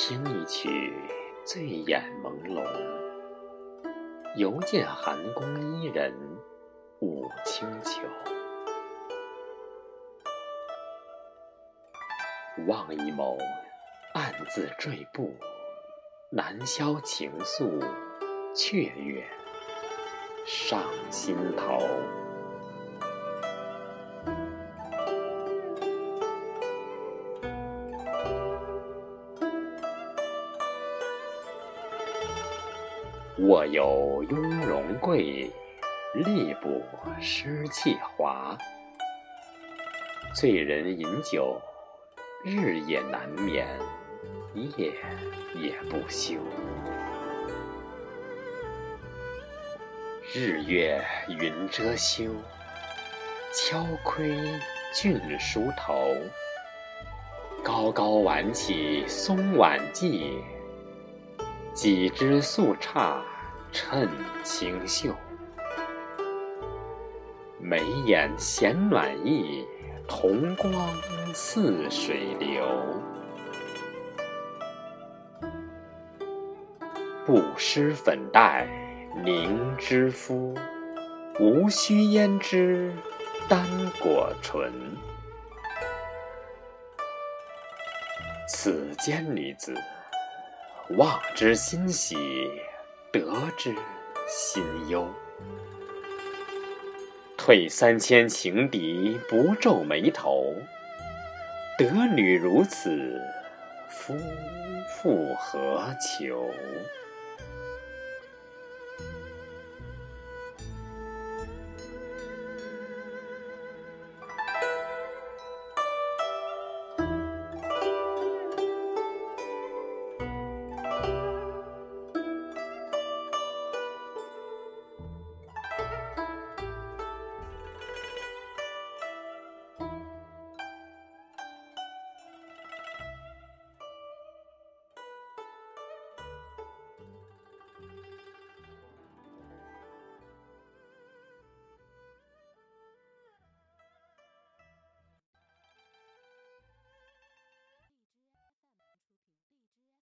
听一曲，醉眼朦胧，犹见寒宫伊人舞清秋。望一眸，暗自坠步，难消情愫，雀跃上心头。我有雍容贵，力不失气华。醉人饮酒，日夜难眠，夜也不休。日月云遮羞，敲窥郡书头。高高挽起松挽髻。几枝素插衬清秀，眉眼闲暖意，瞳光似水流。不施粉黛凝脂肤，无需胭脂丹果唇。此间女子。望之心喜，得之心忧。退三千情敌，不皱眉头。得女如此，夫复何求？